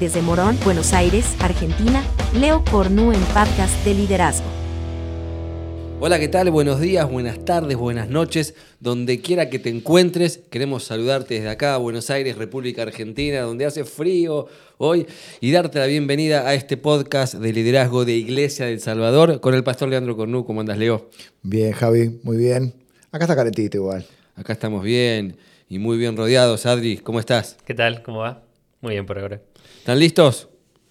Desde Morón, Buenos Aires, Argentina, Leo Cornu en Podcast de Liderazgo. Hola, ¿qué tal? Buenos días, buenas tardes, buenas noches. Donde quiera que te encuentres, queremos saludarte desde acá, Buenos Aires, República Argentina, donde hace frío hoy, y darte la bienvenida a este podcast de liderazgo de Iglesia del Salvador con el pastor Leandro Cornu. ¿Cómo andas, Leo? Bien, Javi, muy bien. Acá está calentito igual. Acá estamos bien y muy bien rodeados. Adri, ¿cómo estás? ¿Qué tal? ¿Cómo va? Muy bien por ahora. ¿Están listos?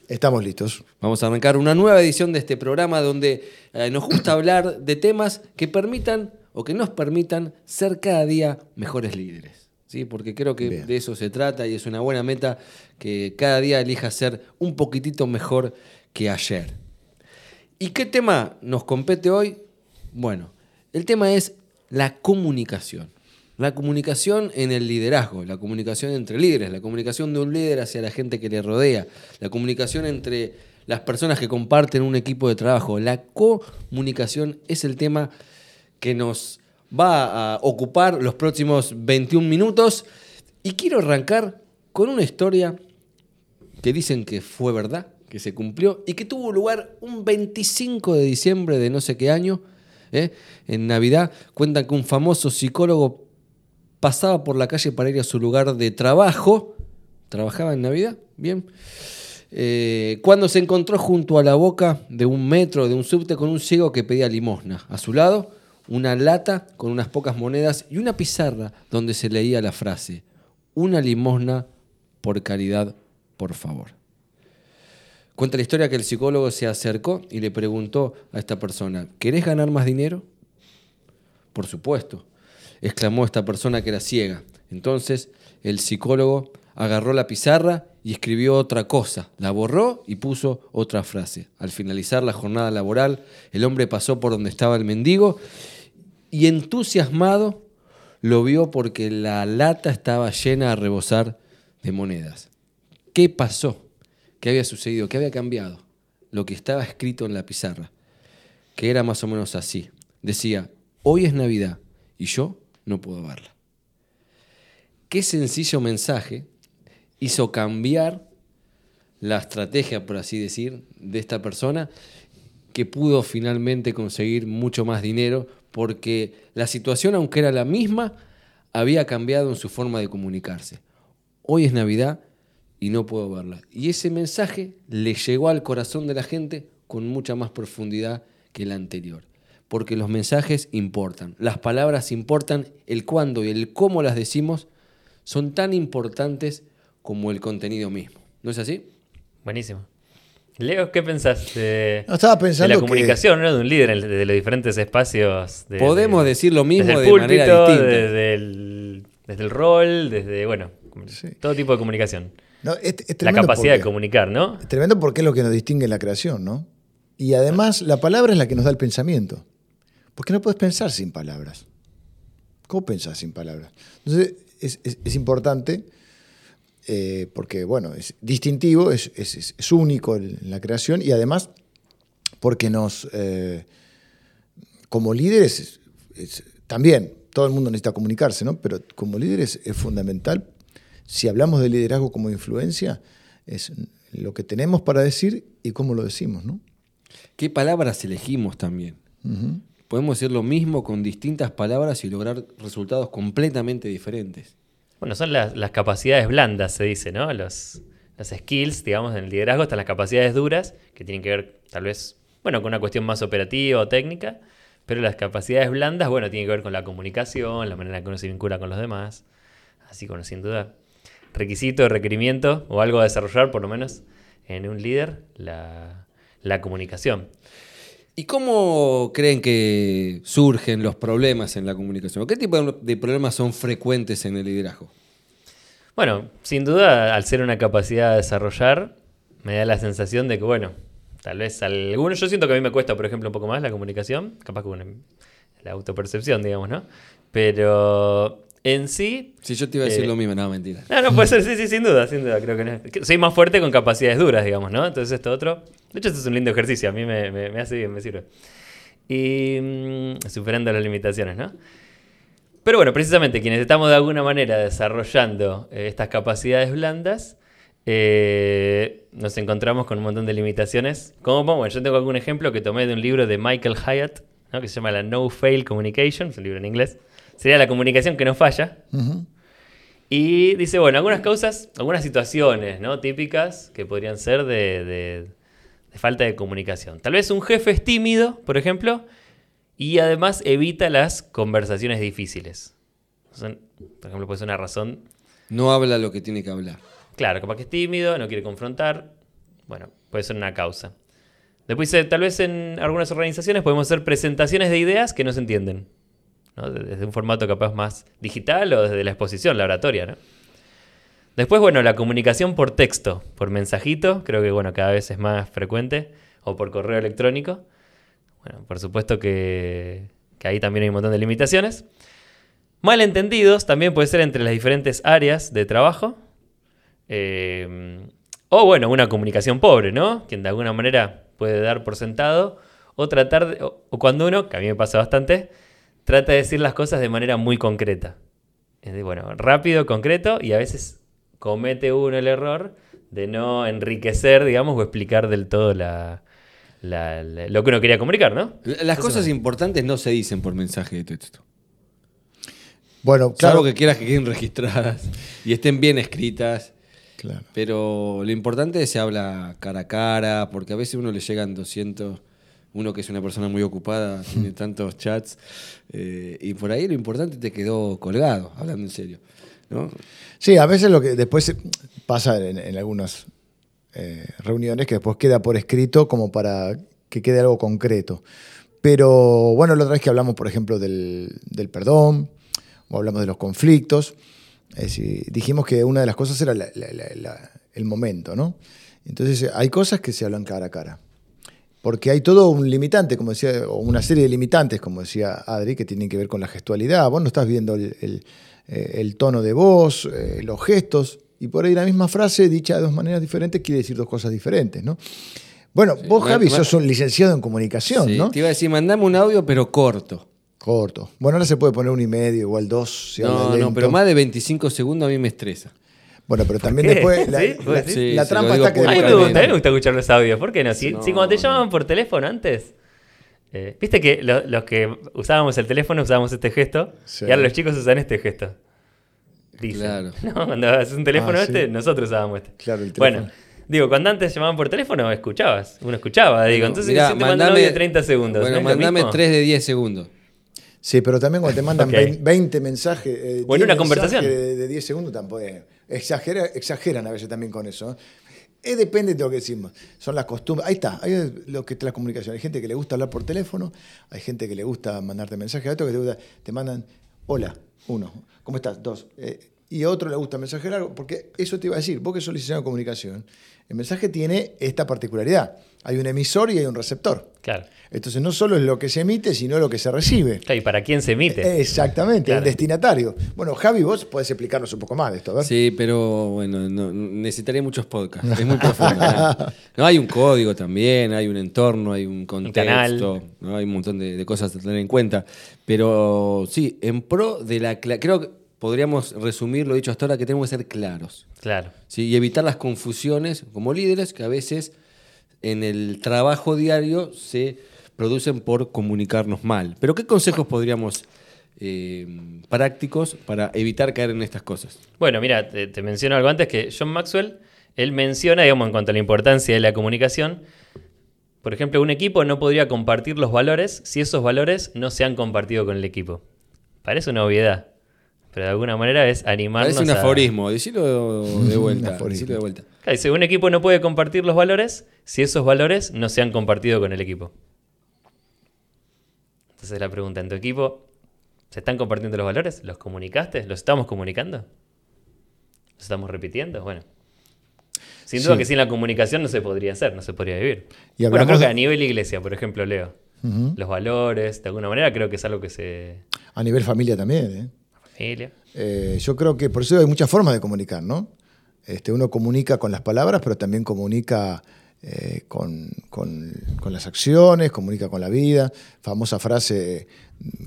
Estamos listos. Vamos a arrancar una nueva edición de este programa donde eh, nos gusta hablar de temas que permitan o que nos permitan ser cada día mejores líderes. ¿sí? Porque creo que Bien. de eso se trata y es una buena meta que cada día elija ser un poquitito mejor que ayer. ¿Y qué tema nos compete hoy? Bueno, el tema es la comunicación. La comunicación en el liderazgo, la comunicación entre líderes, la comunicación de un líder hacia la gente que le rodea, la comunicación entre las personas que comparten un equipo de trabajo. La comunicación es el tema que nos va a ocupar los próximos 21 minutos y quiero arrancar con una historia que dicen que fue verdad, que se cumplió y que tuvo lugar un 25 de diciembre de no sé qué año, ¿eh? en Navidad. Cuentan que un famoso psicólogo pasaba por la calle para ir a su lugar de trabajo. ¿Trabajaba en Navidad? Bien. Eh, cuando se encontró junto a la boca de un metro, de un subte, con un ciego que pedía limosna. A su lado, una lata con unas pocas monedas y una pizarra donde se leía la frase, una limosna por caridad, por favor. Cuenta la historia que el psicólogo se acercó y le preguntó a esta persona, ¿querés ganar más dinero? Por supuesto, exclamó esta persona que era ciega. Entonces el psicólogo agarró la pizarra y escribió otra cosa, la borró y puso otra frase. Al finalizar la jornada laboral, el hombre pasó por donde estaba el mendigo y entusiasmado lo vio porque la lata estaba llena a rebosar de monedas. ¿Qué pasó? ¿Qué había sucedido? ¿Qué había cambiado? Lo que estaba escrito en la pizarra, que era más o menos así. Decía, hoy es Navidad y yo no puedo verla. Qué sencillo mensaje hizo cambiar la estrategia, por así decir, de esta persona que pudo finalmente conseguir mucho más dinero porque la situación, aunque era la misma, había cambiado en su forma de comunicarse. Hoy es Navidad y no puedo verla. Y ese mensaje le llegó al corazón de la gente con mucha más profundidad que el anterior. Porque los mensajes importan, las palabras importan, el cuándo y el cómo las decimos son tan importantes como el contenido mismo. ¿No es así? Buenísimo. Leo, ¿qué pensás de, No, estaba de pensando la que- comunicación ¿no? de un líder de los diferentes espacios? de- Podemos de- decir lo mismo desde el de manera púlpito, distinta. Desde el, desde el rol, desde, bueno, Sí. todo tipo de comunicación. No, es, es La capacidad de comunicar, ¿no? Es tremendo porque es lo que nos distingue en la creación, ¿no? Y además, la palabra es la que nos da el pensamiento. Porque no puedes pensar sin palabras. ¿Cómo pensás sin palabras? Entonces, es, es- es importante eh, porque, bueno, es distintivo, es, es- único en la creación y además porque nos, eh, como líderes, es- es- también todo el mundo necesita comunicarse, ¿no? Pero como líderes es fundamental, si hablamos de liderazgo como influencia, es lo que tenemos para decir y cómo lo decimos, ¿no? ¿Qué palabras elegimos también? Ujú. Podemos decir lo mismo con distintas palabras y lograr resultados completamente diferentes. Bueno, son las, capacidades blandas, se dice, ¿no? Los, las skills, digamos, en el liderazgo, están las capacidades duras, que tienen que ver, tal vez, bueno, con una cuestión más operativa o técnica, pero las capacidades blandas, bueno, tienen que ver con la comunicación, la manera en que uno se vincula con los demás. Así que, sin duda, requisito, requerimiento o algo a desarrollar, por lo menos, en un líder, la comunicación. ¿Y cómo creen que surgen los problemas en la comunicación? ¿Qué tipo de problemas son frecuentes en el liderazgo? Bueno, sin duda, al ser una capacidad a desarrollar, me da la sensación de que, bueno, tal vez algunos, yo siento que a mí me cuesta, por ejemplo, un poco más la comunicación, capaz que una- la autopercepción, digamos, ¿no? Pero en sí... Si yo te iba a decir Eh, lo mismo, no, mentira. No, no puede ser, sí, sí, sin duda, sin duda, creo que no. Soy más fuerte con capacidades duras, digamos, ¿no? Entonces esto otro... De hecho, esto es un lindo ejercicio, a mí me, me- me hace bien, me sirve. Y mm, superando las limitaciones, ¿no? Pero bueno, precisamente quienes estamos de alguna manera desarrollando eh, estas capacidades blandas, eh, nos encontramos con un montón de limitaciones. Como, bueno, yo tengo algún ejemplo que tomé de un libro de Michael Hyatt, ¿no? que se llama la No Fail Communication, es un libro en inglés. Sería la comunicación que no falla. Y dice, bueno, algunas causas, algunas situaciones ¿no? típicas que podrían ser de, de- de falta de comunicación. Tal vez un jefe es tímido, por ejemplo, y además evita las conversaciones difíciles. Son- por ejemplo, puede ser una razón No habla lo que tiene que hablar. Claro, capaz que es tímido, no quiere confrontar. Bueno, puede ser una causa. Después, tal vez en algunas organizaciones podemos hacer presentaciones de ideas que no se entienden. ¿No? De- Desde un formato capaz más digital o desde la exposición, la oratoria. ¿no? Después, bueno, la comunicación por texto, por mensajito, creo que bueno, cada vez es más frecuente, o por correo electrónico. Bueno, por supuesto que, que ahí también hay un montón de limitaciones. Malentendidos también puede ser entre las diferentes áreas de trabajo. Eh, o bueno, una comunicación pobre, ¿no? Quien de alguna manera puede dar por sentado. O tratar de, o, o cuando uno, que a mí me pasa bastante, trata de decir las cosas de manera muy concreta. Es de, bueno, rápido, concreto, y a veces comete uno el error de no enriquecer, digamos, o explicar del todo la, la- la- lo que uno quería comunicar, ¿no? Las cosas importantes no se dicen por mensaje de texto. Bueno, Claro claro. que quieras que queden registradas y estén bien escritas. claro. Pero lo importante es que se habla cara a cara, porque a veces uno le llegan 200, uno que es una persona muy ocupada, tiene tantos chats, eh, y por ahí lo importante te quedó colgado, hablando en serio. ¿no? Sí, a veces lo que después pasa en, en algunas eh, reuniones que después queda por escrito como para que quede algo concreto. Pero bueno, la otra vez que hablamos, por ejemplo, del, del perdón, o hablamos de los conflictos, es dijimos que una de las cosas era la- la- la- la- el momento, ¿no? Entonces hay cosas que se hablan cara a cara. Porque hay todo un limitante, como decía, o una serie de limitantes, como decía Adri, que tienen que ver con la gestualidad. Vos no estás viendo el, el- eh, el tono de voz, eh, los gestos, y por ahí la misma frase, dicha de dos maneras diferentes, quiere decir dos cosas diferentes, ¿no? Bueno, vos, Javi, sos un licenciado en comunicación, Sí, ¿no? Te iba a decir, mandame un audio, pero corto. Corto. Bueno, ahora se puede poner un y medio, igual dos. si no, no, pero más de 25 segundos a mí me estresa. Bueno, pero también después la, ¿Sí? la-. Sí, la trampa está que A mí me gusta, a mí me gusta escuchar los audios. ¿Por qué no? Si, No. si cuando te llamaban por teléfono antes. eh, Viste que lo- los que usábamos el teléfono usábamos este gesto. Sí. Y ahora los chicos usan este gesto. Dicen. Claro. No, cuando haces un teléfono Ah, sí. este, nosotros usábamos este. Claro, el Bueno, teléfono. digo, cuando antes llamaban por teléfono, escuchabas. Uno escuchaba, digo. Entonces, Mirá, si te audio de 30 segundos. Bueno, ¿no es lo mandame mismo? 3 de 10 segundos. Sí, pero también cuando te mandan Ok. vein- 20 mensajes. eh, O en 10 una mensajes conversación. De, de 10 segundos tampoco. es- Exagera, exageran a veces también con eso. ¿eh? Depende de lo que decimos. Son las costumbres. Ahí está. Ahí es lo que es la comunicación. Hay gente que le gusta hablar por teléfono. Hay gente que le gusta mandarte mensajes. Hay otro que te, gusta- te mandan, hola, uno. ¿Cómo estás? Dos. Eh, y a otro le gusta mensaje largo. Porque eso te iba a decir. Vos que sos licenciado en comunicación, el mensaje tiene esta particularidad. Hay un emisor y hay un receptor. Claro. Entonces no solo es lo que se emite, sino lo que se recibe. Claro, ¿Y para quién se emite? Exactamente, Claro. el destinatario. Bueno, Javi, vos podés explicarnos un poco más de esto, a ver. Sí, pero bueno, no- necesitaría muchos podcasts. Es muy profundo. ¿no? No, hay un código también, hay un entorno, hay un contexto, canal. ¿no? hay un montón de, de cosas a tener en cuenta. Pero sí, en pro de la... Creo que podríamos resumir lo dicho hasta ahora, que tenemos que ser claros. Claro. ¿sí? Y evitar las confusiones como líderes que a veces en el trabajo diario se producen por comunicarnos mal. Pero ¿qué consejos podríamos eh, prácticos para evitar caer en estas cosas? Bueno, mira, te, te menciono algo antes que John Maxwell, él menciona, digamos, en cuanto a la importancia de la comunicación, por ejemplo, un equipo no podría compartir los valores si esos valores no se han compartido con el equipo. Parece una obviedad, pero de alguna manera es animarnos Parece un a- aforismo, decilo de vuelta. aforismo. decilo de vuelta. Dice, un equipo no puede compartir los valores si esos valores no se han compartido con el equipo. Entonces la pregunta, ¿en tu equipo se están compartiendo los valores? ¿Los comunicaste? ¿Los estamos comunicando? ¿Los estamos repitiendo? Bueno. Sin duda Sí. que sin la comunicación no se podría hacer, no se podría vivir. Y bueno, creo que de- a nivel iglesia, por ejemplo, Leo. Los valores, de alguna manera, creo que es algo que se... A nivel familia también. ¿eh? Familia. Eh, yo creo que por eso hay muchas formas de comunicar, ¿no? Este, uno comunica con las palabras, pero también comunica eh, con, con- con las acciones, comunica con la vida. Famosa frase,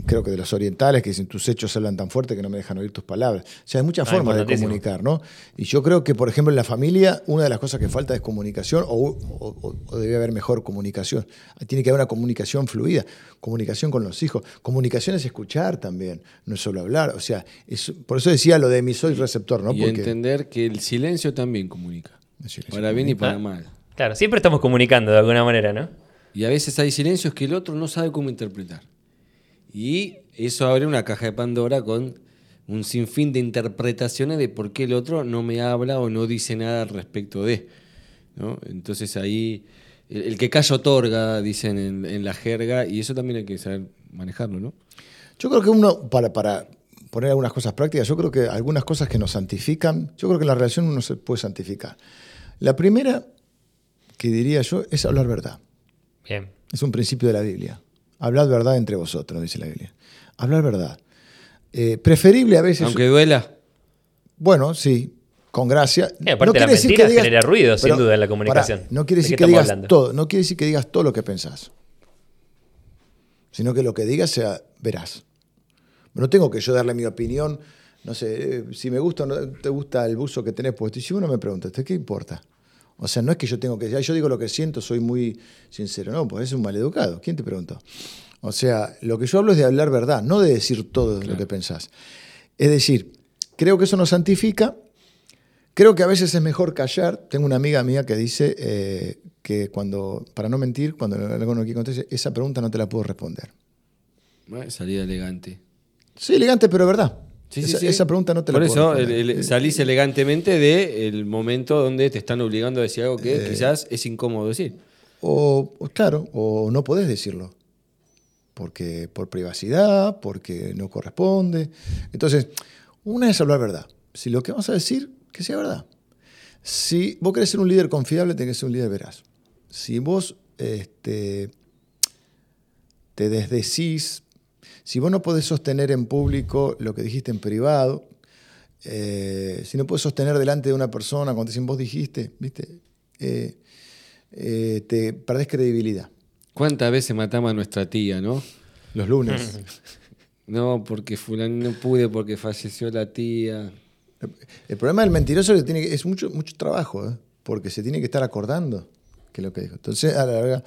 creo que de los orientales, que dicen, tus hechos hablan tan fuerte que no me dejan oír tus palabras. O sea, hay muchas Ah, formas de comunicar, ¿no? Y yo creo que, por ejemplo, en la familia, una de las cosas que falta es comunicación, o, o- debe haber mejor comunicación. Tiene que haber una comunicación fluida, comunicación con los hijos. Comunicación es escuchar también, no es solo hablar. O sea, es- por eso decía lo de emisor y receptor, ¿no? y Porque entender que el silencio también comunica. Silencio para bien y para mal. Claro, siempre estamos comunicando de alguna manera, ¿no? Y a veces hay silencios que el otro no sabe cómo interpretar. Y eso abre una caja de Pandora con un sinfín de interpretaciones de por qué el otro no me habla o no dice nada al respecto de. ¿no? Entonces ahí, el, el que calla otorga, dicen en, en la jerga, y eso también hay que saber manejarlo, ¿no? Yo creo que uno, para, para poner algunas cosas prácticas, yo creo que algunas cosas que nos santifican, yo creo que en la relación uno se puede santificar. La primera, que diría yo, es hablar verdad. Bien. Es un principio de la Biblia. Hablad verdad entre vosotros, dice la Biblia. Hablar verdad. Eh, preferible a veces. Aunque duela. Bueno, sí, con gracia. Y aparte la mentira genera ruido, sin duda, en la comunicación. no quiere ¿De decir que digas hablando? todo, no quiere decir que digas todo lo que pensás. Sino que lo que digas sea veraz. No tengo que yo darle mi opinión, no sé, eh, si me gusta o no te gusta el buzo que tenés puesto. Y si uno me pregunta, ¿qué importa? O sea, no es que yo tengo que, "Ay, yo digo lo que siento, soy muy sincero. No, pues es un maleducado. ¿Quién te preguntó? O sea, lo que yo hablo es de hablar verdad, no de decir todo lo que pensás. Es decir, creo que eso nos santifica. Creo que a veces es mejor callar. Tengo una amiga mía que dice eh, que cuando, para no mentir, cuando algo no quiere contestar, esa pregunta no te la puedo responder. Salida elegante. Sí, elegante, pero verdad. Sí, esa, sí. esa pregunta no te Por la puedo eso el- el- salís elegantemente del momento donde te están obligando a decir algo que Eh. quizás es incómodo decir. O, claro, o no podés decirlo. Porque por privacidad, porque no corresponde. Entonces, una es hablar verdad. Si lo que vamos a decir, que sea verdad. Si vos querés ser un líder confiable, tenés que ser un líder veraz. Si vos este, te desdecís, si vos no podés sostener en público lo que dijiste en privado, eh, si no podés sostener delante de una persona cuando dicen vos dijiste, ¿viste? Eh, eh, te perdés credibilidad. ¿Cuántas veces matamos a nuestra tía, no? Los lunes. No, porque fulano no pude porque falleció la tía. El problema del mentiroso es que tiene es mucho, mucho trabajo, ¿eh? porque se tiene que estar acordando que es lo que dijo. Entonces, a la larga,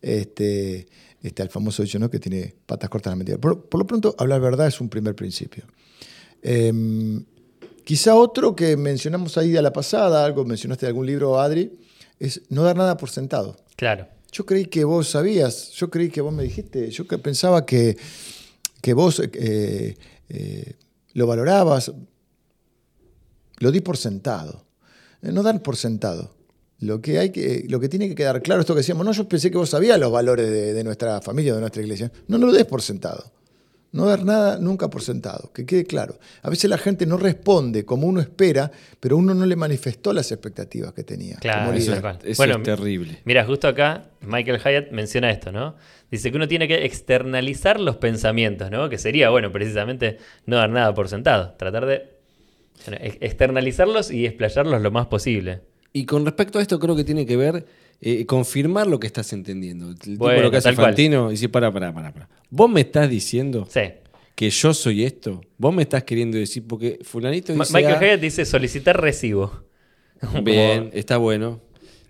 este, está el famoso dicho, ¿no? Que tiene patas cortas la mentira. Por, por lo pronto, hablar verdad es un primer principio. Em, quizá otro que mencionamos ahí a la pasada, algo mencionaste de algún libro, Adri, es no dar nada por sentado. Claro. Yo creí que vos sabías, yo creí que vos me dijiste, yo que pensaba que, que vos eh, eh, lo valorabas, lo di por sentado. Eh, No dar por sentado. Lo que, hay que, lo que tiene que quedar claro, esto que decíamos, no, yo pensé que vos sabías los valores de, de nuestra familia, de nuestra iglesia. No, no lo des por sentado. No dar nada nunca por sentado, que quede claro. A veces la gente no responde como uno espera, pero uno no le manifestó las expectativas que tenía. Claro, como eso líder. es Bueno, terrible. Mira, justo acá Michael Hyatt menciona esto, ¿no? Dice que uno tiene que externalizar los pensamientos, ¿no? Que sería, bueno, precisamente no dar nada por sentado. Tratar de bueno, ex- externalizarlos y explayarlos lo más posible. Y con respecto a esto, creo que tiene que ver eh, confirmar lo que estás entendiendo. El tipo Bueno, lo que hace. Fantino y dice, para, para, para, para. Vos me estás diciendo Sí. que yo soy esto. Vos me estás queriendo decir, porque fulanito Ma- dice... Michael Hyatt dice solicitar recibo. Bien, está bueno.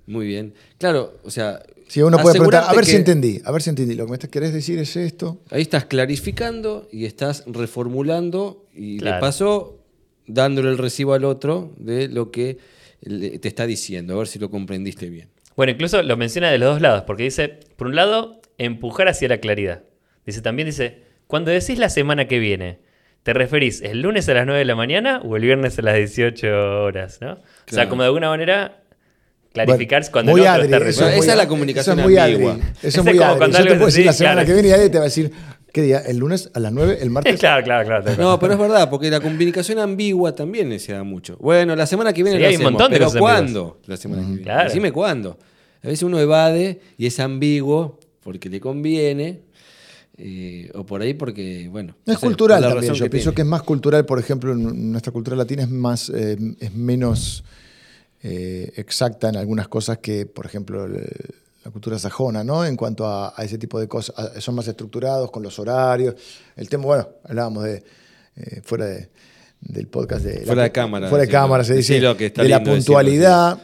Muy bien. Claro, o sea... Si uno puede preguntar, a ver si entendí, a ver si entendí. Lo que me estás- querés decir es esto. Ahí estás clarificando y estás reformulando y Claro. de paso dándole el recibo al otro de lo que te está diciendo, a ver si lo comprendiste bien. Bueno, incluso lo menciona de los dos lados, porque dice, por un lado, empujar hacia la claridad. Dice también, dice, cuando decís la semana que viene, ¿te referís el lunes a las 9 de la mañana o el viernes a las 18 horas? ¿no? O sea, como de alguna manera clarificar Bueno, cuando muy el otro Adri, está eso Esa- es la comunicación eso es muy ambigua. Adri, Eso Ese es muy como Adri. cuando Yo te puedo decir la semana claro. que viene y Adri te va a decir, ¿qué día? ¿El lunes a las 9? ¿El martes? claro, claro, claro. No, pero es verdad, porque la comunicación ambigua también se da mucho. Bueno, la semana que viene Sí, lo hay un montón de pero cosas ¿cuándo? La semana que viene. Claro. Decime cuándo. A veces uno evade y es ambiguo porque le conviene, eh, o por ahí porque, bueno. Es cultural también. razón Yo pienso tiene. que es más cultural, por ejemplo, en nuestra cultura latina es más, eh, es menos eh, exacta en algunas cosas que, por ejemplo, el- la cultura sajona, ¿no? En cuanto a, a ese tipo de cosas, a- son más estructurados con los horarios. El tema, bueno, hablábamos de eh, fuera de- del podcast de Fuera de cámara, fuera de cámara se dice Decilo que está de la decirlo, puntualidad,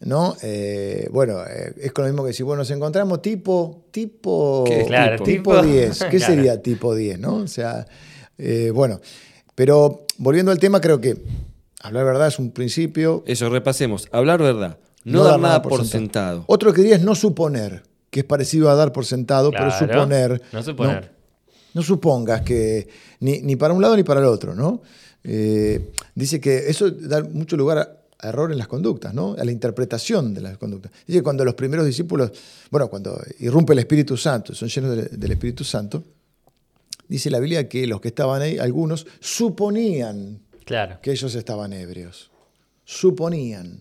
¿no? Eh, bueno, eh, es con lo mismo que si bueno, nos encontramos tipo tipo ¿Qué? Claro, tipo tipo- 10. ¿Qué Claro. sería tipo 10, no? O sea, eh, bueno, pero volviendo al tema, creo que hablar verdad es un principio. Eso, repasemos. Hablar verdad. No, dar nada por sentado. Otro que diría es no suponer, que es parecido a dar por sentado, pero suponer. No suponer. No, no supongas que ni, ni para un lado ni para el otro, ¿no? Eh, dice que eso da mucho lugar a, a error en las conductas, ¿no? A la interpretación de las conductas. Dice que cuando los primeros discípulos, bueno, cuando irrumpe el Espíritu Santo, son llenos del, del Espíritu Santo, dice la Biblia que los que estaban ahí, algunos, suponían Claro. que ellos estaban ebrios. Suponían.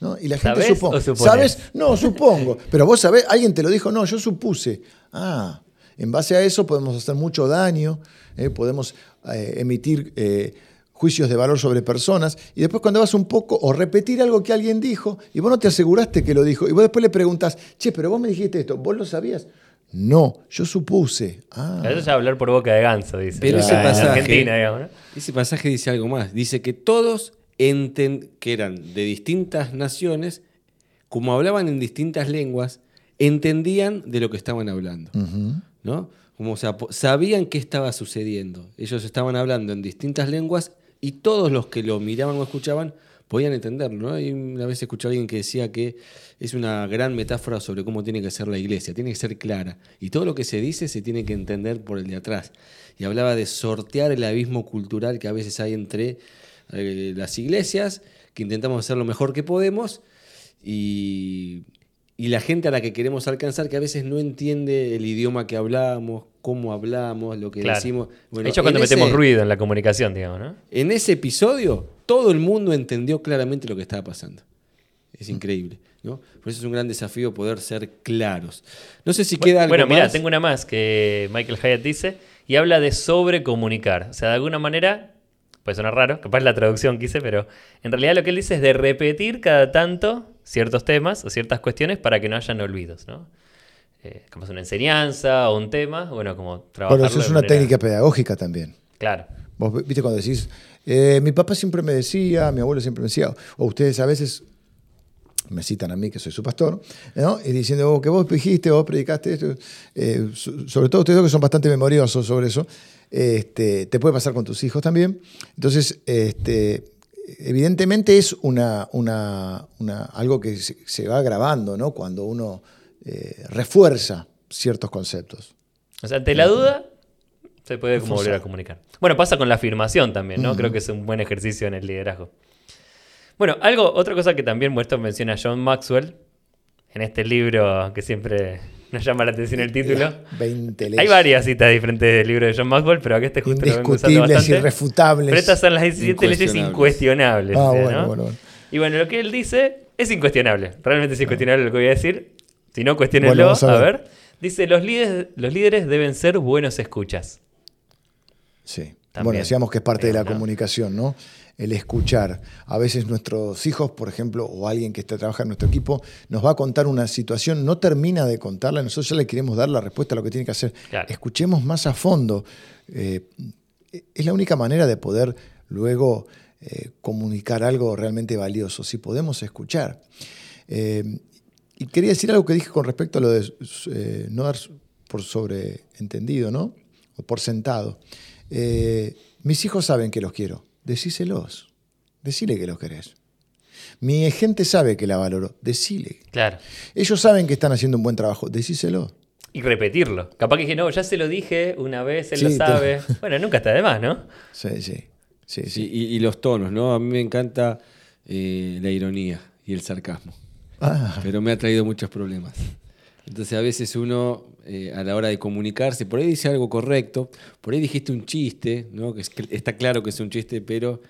¿No? Y la gente ¿Sabés supone. ¿Sabes? No, supongo. Pero vos sabés, alguien te lo dijo, no, yo supuse. Ah, en base a eso podemos hacer mucho daño, ¿eh? podemos eh, emitir eh, juicios de valor sobre personas, y después cuando vas un poco, o repetir algo que alguien dijo, y vos no te aseguraste que lo dijo, y vos después le preguntás, che, pero vos me dijiste esto, ¿vos lo sabías? No, yo supuse. Ah, Eso ya hablar por boca de ganso, dice. Pero ese En pasaje- Argentina, digamos, ¿no? Ese pasaje dice algo más. Dice que todos, enten- que eran de distintas naciones, como hablaban en distintas lenguas, entendían de lo que estaban hablando. ¿no? Como, o sea, po- sabían qué estaba sucediendo. Ellos estaban hablando en distintas lenguas y todos los que lo miraban o escuchaban podían entenderlo. ¿no? Y una vez escuché a alguien que decía que es una gran metáfora sobre cómo tiene que ser la iglesia, tiene que ser clara. Y todo lo que se dice se tiene que entender por el de atrás. Y hablaba de sortear el abismo cultural que a veces hay entre eh, las iglesias, que intentamos hacer lo mejor que podemos, y, y la gente a la que queremos alcanzar que a veces no entiende el idioma que hablamos, cómo hablamos, lo que Claro. decimos. Bueno, de hecho, cuando metemos ese- ruido en la comunicación, digamos, ¿no? En ese episodio, todo el mundo entendió claramente lo que estaba pasando. Es increíble, ¿no? Por eso es un gran desafío poder ser claros. No sé si queda algo Bueno, mira, tengo una más que Michael Hyatt dice y habla de sobrecomunicar. O sea, de alguna manera, puede sonar raro, capaz la traducción quise, pero en realidad lo que él dice es de repetir cada tanto ciertos temas o ciertas cuestiones para que no hayan olvidos, ¿no? Eh, capaz una enseñanza o un tema, bueno, como trabajar. Bueno, eso es una técnica pedagógica también. Claro. Vos viste cuando decís, eh, mi papá siempre me decía, mi abuelo siempre me decía, o ustedes a veces me citan a mí, que soy su pastor, ¿no? y diciendo "Oh, que vos dijiste, vos predicaste esto, eh, so- sobre todo ustedes dos que son bastante memoriosos sobre eso, este, te puede pasar con tus hijos también. Entonces, este, evidentemente es una, una- una- algo que se, se va grabando ¿no? cuando uno eh, refuerza ciertos conceptos. O sea, ante la duda, se puede como volver a comunicar. Bueno, pasa con la afirmación también, ¿no? Creo que es un buen ejercicio en el liderazgo. Bueno, algo, otra cosa que también muestra menciona John Maxwell en este libro que siempre nos llama la atención el título. 20 Hay varias citas diferentes del libro de John Maxwell, pero acá este justo lo Indiscutibles, bastante. irrefutables. Pero estas son las 17 leyes Incuestionables. Ah, o sea, bueno, ¿no? bueno, bueno. Y bueno, lo que él dice es incuestionable. Realmente es incuestionable lo que voy a decir. Si no, cuestionenlo. A a, ver. Dice, los líderes, los líderes deben ser buenos escuchas. Sí. También. Bueno, decíamos que es parte de la comunicación, ¿no? El escuchar. A veces nuestros hijos, por ejemplo, o alguien que está trabaja en nuestro equipo, nos va a contar una situación, no termina de contarla, nosotros ya le queremos dar la respuesta a lo que tiene que hacer. Claro. Escuchemos más a fondo. Eh, es la única manera de poder luego eh, comunicar algo realmente valioso, si podemos escuchar. Eh, y quería decir algo que dije con respecto a lo de eh, no dar por sobreentendido, ¿no? O por sentado. Mis hijos saben que los quiero. Decíselos. Decile que los querés. Mi gente sabe que la valoro. Decile. Claro. Ellos saben que están haciendo un buen trabajo. Decíselo. Y repetirlo. Capaz que dije, no, ya se lo dije una vez, él Sí, lo te- sabe. Bueno, nunca está de más, ¿no? Sí, sí. Sí, Sí, sí. y, y los tonos, ¿no? A mí me encanta eh, la ironía y el sarcasmo. Ah, pero me ha traído muchos problemas. Entonces a veces uno, eh, a la hora de comunicarse, por ahí dice algo correcto, por ahí dijiste un chiste, ¿no? que es que está claro que es un chiste, pero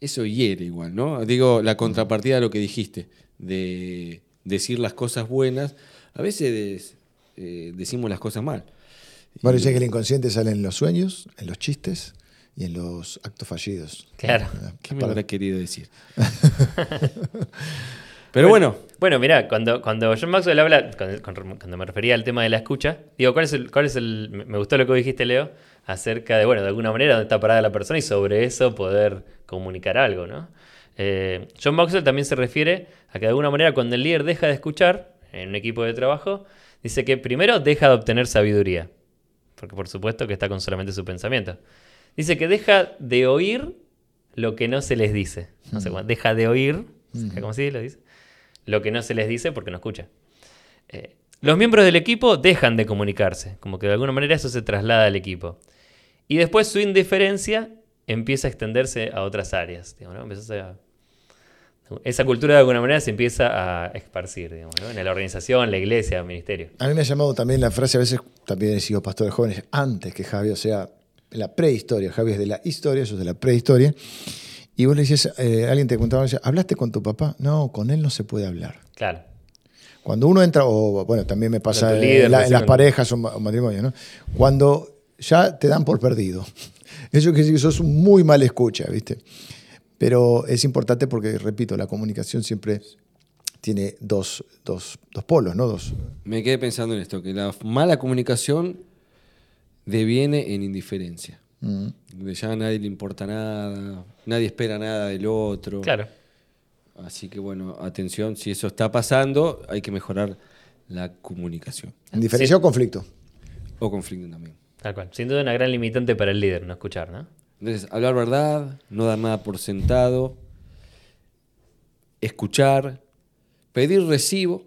eso hiere igual, ¿no? Digo, la contrapartida de lo que dijiste, de decir las cosas buenas, a veces eh, decimos las cosas mal. Bueno, Y- dice que el inconsciente sale en los sueños, en los chistes y en los actos fallidos. Claro. ¿Qué me habrá querido decir? Pero bueno, Bueno, mira, cuando, cuando John Maxwell habla, cuando, me refería al tema de la escucha, digo, ¿cuál es el, cuál es el, me gustó lo que dijiste, Leo, acerca de, bueno, de alguna manera dónde está parada la persona y sobre eso poder comunicar algo, ¿no? Eh, John Maxwell también se refiere a que de alguna manera cuando el líder deja de escuchar en un equipo de trabajo, dice que primero deja de obtener sabiduría, porque por supuesto que está con solamente su pensamiento. Dice que deja de oír lo que no se les dice. No sé cómo, deja de oír, ¿cómo se lo dice? Lo que no se les dice porque no escucha. Eh, los miembros del equipo dejan de comunicarse, como que de alguna manera eso se traslada al equipo. Y después su indiferencia empieza a extenderse a otras áreas. digamos, a- esa cultura de alguna manera se empieza a esparcir digamos, en la organización, la iglesia, el ministerio. A mí me ha llamado también la frase, a veces también he sido pastor de jóvenes antes que Javi, o sea, la prehistoria. Javi es de la historia, yo es de la prehistoria. Y vos le dices, eh, alguien te contaba, ¿hablaste con tu papá? No, con él no se puede hablar. Claro. Cuando uno entra, o bueno, también me pasa en, líder, la- en recién las parejas o ma- o matrimonios, ¿no? Cuando ya te dan por perdido. Eso quiere decir que sos un muy mal escucha, ¿viste? Pero es importante porque, repito, la comunicación siempre tiene dos, dos, dos polos, ¿no? Dos, me quedé pensando en esto, que la mala comunicación deviene en indiferencia. Mm. Donde ya a nadie le importa nada, nadie espera nada del otro. Claro. Así que bueno, atención, si eso está pasando, hay que mejorar la comunicación. Indiferencia o conflicto. O conflicto también. Tal cual. Sin duda una gran limitante para el líder, no escuchar, ¿no? Entonces, hablar verdad, no dar nada por sentado, escuchar, pedir recibo.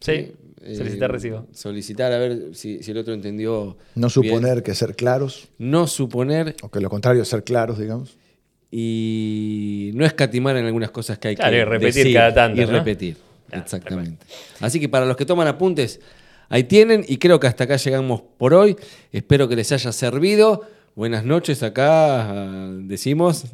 Sí, Eh, solicitar recibo. Solicitar a ver si, si el otro entendió. No bien. suponer que ser claros, No suponer o que lo contrario, ser claros, digamos. y no escatimar en algunas cosas que hay Claro, que y repetir decir cada tanto, Y ¿no? repetir, exactamente. Así que para los que toman apuntes, ahí tienen y creo que hasta acá llegamos por hoy. Espero que les haya servido. Buenas noches acá, ah, decimos.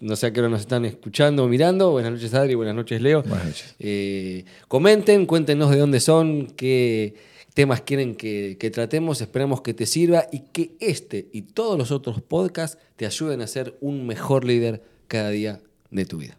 No sé a qué hora nos están escuchando o mirando. Buenas noches Adri, buenas noches Leo. Buenas noches. Eh, comenten, cuéntenos de dónde son, qué temas quieren que, que tratemos. Esperamos que te sirva y que este y todos los otros podcasts te ayuden a ser un mejor líder cada día de tu vida.